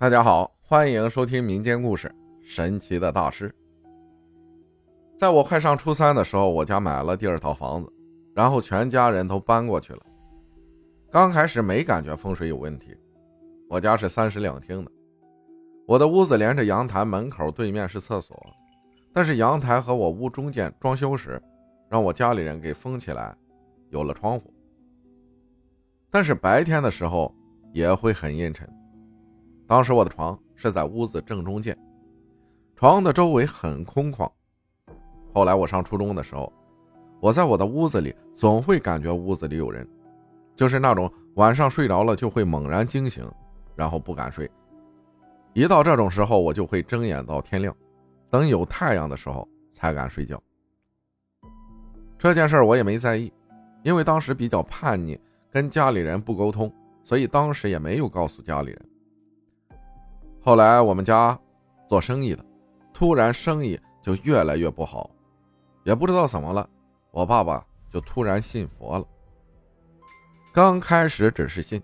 大家好，欢迎收听民间故事《神奇的大师》。在我快上初三的时候，我家买了第二套房子，然后全家人都搬过去了。刚开始没感觉风水有问题，我家是三室两厅的，我的屋子连着阳台，门口对面是厕所，但是阳台和我屋中间装修时，让我家里人给封起来，有了窗户，但是白天的时候也会很阴沉。当时我的床是在屋子正中间，床的周围很空旷。后来我上初中的时候，我在我的屋子里总会感觉屋子里有人，就是那种晚上睡着了就会猛然惊醒，然后不敢睡。一到这种时候，我就会睁眼到天亮，等有太阳的时候才敢睡觉。这件事我也没在意，因为当时比较叛逆，跟家里人不沟通，所以当时也没有告诉家里人。后来我们家做生意的，突然生意就越来越不好，也不知道怎么了，我爸爸就突然信佛了。刚开始只是信，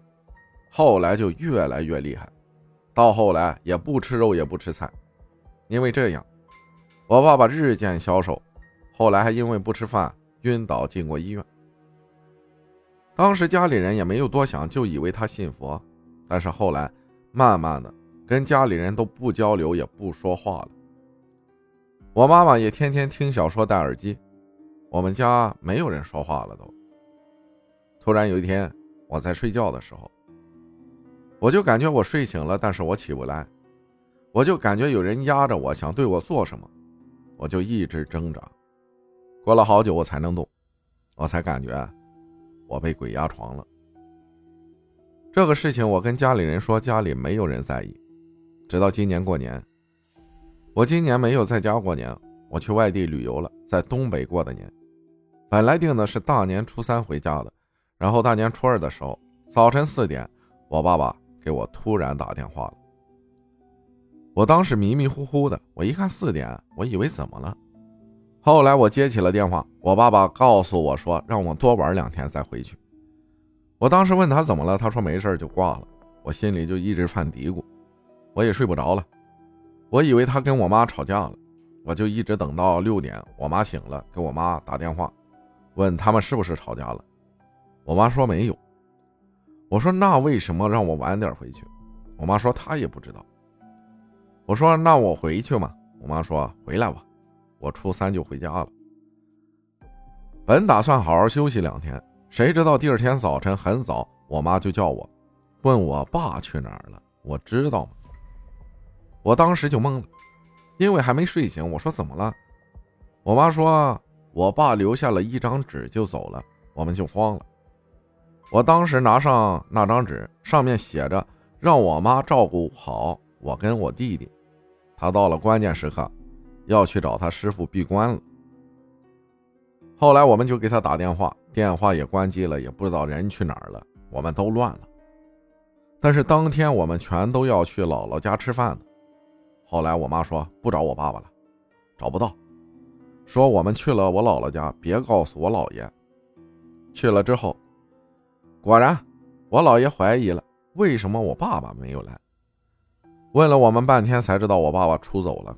后来就越来越厉害，到后来也不吃肉也不吃菜，因为这样，我爸爸日渐消瘦，后来还因为不吃饭晕倒进过医院。当时家里人也没有多想，就以为他信佛，但是后来慢慢的。跟家里人都不交流，也不说话了。我妈妈也天天听小说，戴耳机。我们家没有人说话了，都。突然有一天，我在睡觉的时候，我就感觉我睡醒了，但是我起不来，我就感觉有人压着我，想对我做什么，我就一直挣扎。过了好久，我才能动，我才感觉我被鬼压床了。这个事情我跟家里人说，家里没有人在意。直到今年过年，我今年没有在家过年，我去外地旅游了，在东北过的年。本来定的是大年初三回家的，然后大年初二的时候早晨四点，我爸爸给我突然打电话了。我当时迷迷糊糊的，我一看四点，我以为怎么了？后来我接起了电话，我爸爸告诉我说让我多玩两天再回去。我当时问他怎么了，他说没事就挂了。我心里就一直犯嘀咕。我也睡不着了，我以为他跟我妈吵架了，我就一直等到六点，我妈醒了，给我妈打电话，问他们是不是吵架了。我妈说没有。我说那为什么让我晚点回去？我妈说她也不知道。我说那我回去嘛？我妈说回来吧，我初三就回家了。本打算好好休息两天，谁知道第二天早晨很早，我妈就叫我，问我爸去哪儿了，我知道吗？我当时就懵了，因为还没睡醒。我说怎么了？我妈说我爸留下了一张纸就走了，我们就慌了。我当时拿上那张纸，上面写着让我妈照顾好我跟我弟弟，他到了关键时刻要去找他师傅闭关了。后来我们就给他打电话，电话也关机了，也不知道人去哪儿了，我们都乱了。但是当天我们全都要去姥姥家吃饭的。后来我妈说不找我爸爸了，找不到，说我们去了我姥姥家，别告诉我姥爷。去了之后，果然我姥爷怀疑了，为什么我爸爸没有来？问了我们半天才知道我爸爸出走了。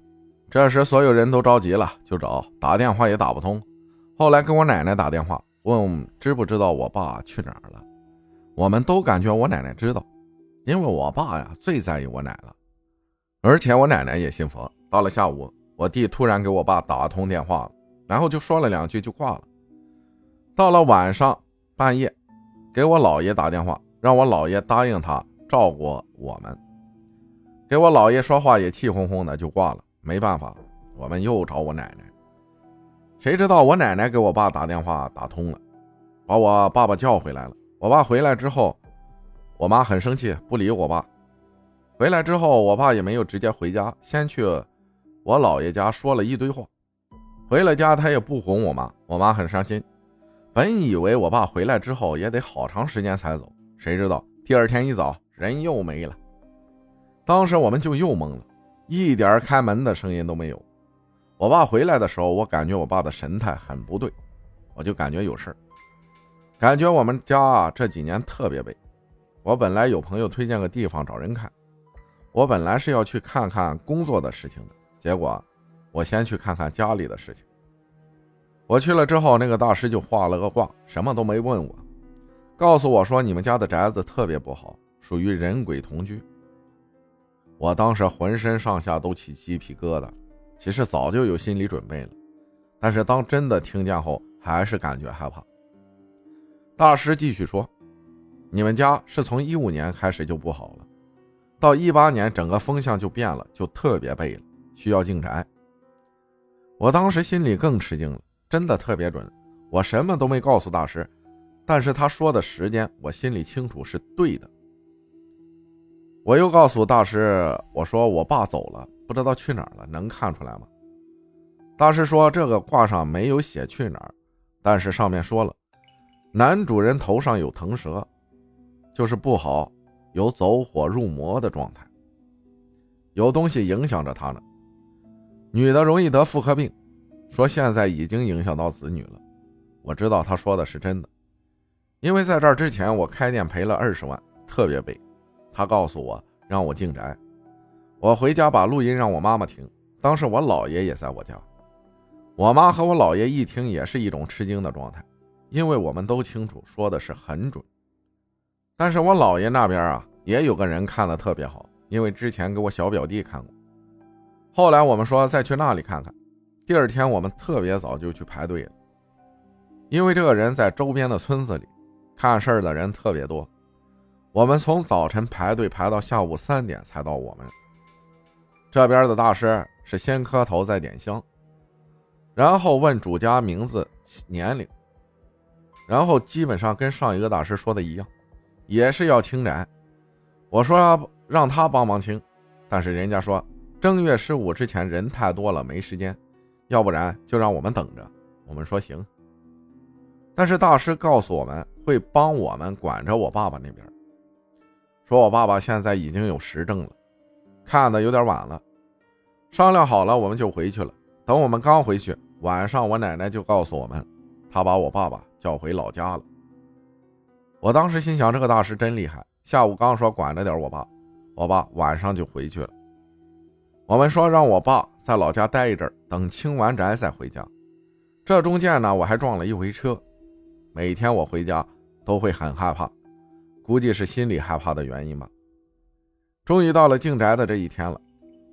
这时所有人都着急了，就找，打电话也打不通。后来跟我奶奶打电话，问知不知道我爸去哪儿了。我们都感觉我奶奶知道，因为我爸呀最在意我奶了。而且我奶奶也信佛。到了下午，我弟突然给我爸打通电话了，然后就说了两句就挂了。到了晚上半夜，给我姥爷打电话，让我姥爷答应他照顾我们。给我姥爷说话也气哄哄的就挂了。没办法，我们又找我奶奶。谁知道我奶奶给我爸打电话打通了，把我爸爸叫回来了。我爸回来之后，我妈很生气，不理我爸。回来之后，我爸也没有直接回家，先去我姥爷家说了一堆话。回了家，他也不哄我妈，我妈很伤心。本以为我爸回来之后也得好长时间才走，谁知道第二天一早人又没了。当时我们就又懵了，一点开门的声音都没有。我爸回来的时候，我感觉我爸的神态很不对，我就感觉有事感觉我们家这几年特别背。我本来有朋友推荐个地方找人看。我本来是要去看看工作的事情的，结果我先去看看家里的事情。我去了之后，那个大师就画了个卦，什么都没问我，告诉我说你们家的宅子特别不好，属于人鬼同居。我当时浑身上下都起鸡皮疙瘩，其实早就有心理准备了，但是当真的听见后，还是感觉害怕。大师继续说：“你们家是从一五年开始就不好了，到一八年整个风向就变了，就特别背了，需要进宅。”我当时心里更吃惊了，真的特别准，我什么都没告诉大师，但是他说的时间，我心里清楚是对的。我又告诉大师：“我说我爸走了，不知道去哪儿了，能看出来吗？”大师说：“这个卦上没有写去哪儿，但是上面说了，男主人头上有腾蛇，就是不好，有走火入魔的状态，有东西影响着他呢。女的容易得妇科病，说现在已经影响到子女了。我知道他说的是真的，因为在这之前我开店赔了二十万，特别背。”他告诉我让我进宅，我回家把录音让我妈妈听。当时我姥爷也在我家，我妈和我姥爷一听也是一种吃惊的状态，因为我们都清楚说的是很准。但是我姥爷那边啊也有个人看的特别好，因为之前给我小表弟看过。后来我们说再去那里看看，第二天我们特别早就去排队了，因为这个人在周边的村子里，看事儿的人特别多。我们从早晨排队排到下午三点才到。我们这边的大师是先磕头再点香，然后问主家名字、年龄，然后基本上跟上一个大师说的一样，也是要清宅。我说让他帮忙清，但是人家说正月十五之前人太多了没时间，要不然就让我们等着。我们说行，但是大师告诉我们会帮我们管着我爸爸那边。说我爸爸现在已经有实证了，看的有点晚了。商量好了，我们就回去了。等我们刚回去，晚上我奶奶就告诉我们，她把我爸爸叫回老家了。我当时心想，这个大师真厉害。下午刚说管着点我爸，我爸晚上就回去了。我们说让我爸在老家待一阵，等清完宅再回家。这中间呢，我还撞了一回车。每天我回家都会很害怕。估计是心里害怕的原因吧。终于到了进宅的这一天了，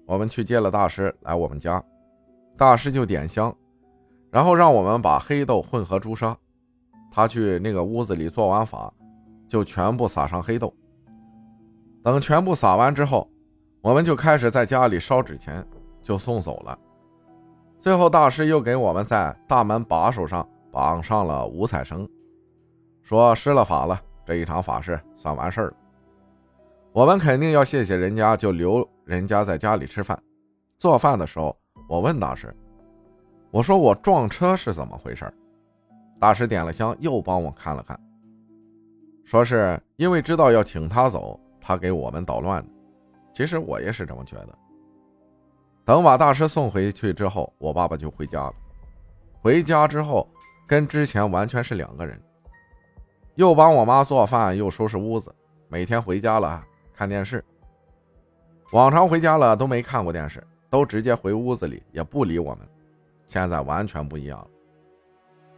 我们去接了大师来我们家，大师就点香，然后让我们把黑豆混合朱砂，他去那个屋子里做完法，就全部撒上黑豆。等全部撒完之后，我们就开始在家里烧纸钱，就送走了。最后大师又给我们在大门把手上绑上了五彩绳，说施了法了。这一场法事算完事儿了，我们肯定要谢谢人家，就留人家在家里吃饭。做饭的时候，我问大师：“我说我撞车是怎么回事？”大师点了香，又帮我看了看，说是因为知道要请他走，他给我们捣乱。其实我也是这么觉得。等把大师送回去之后，我爸爸就回家了。回家之后，跟之前完全是两个人。又帮我妈做饭，又收拾屋子，每天回家了看电视。往常回家了都没看过电视，都直接回屋子里，也不理我们。现在完全不一样了。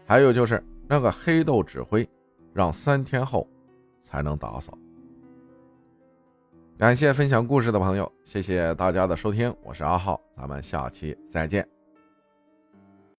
还有就是那个黑豆指挥，让三天后才能打扫。感谢分享故事的朋友，谢谢大家的收听，我是阿浩，咱们下期再见。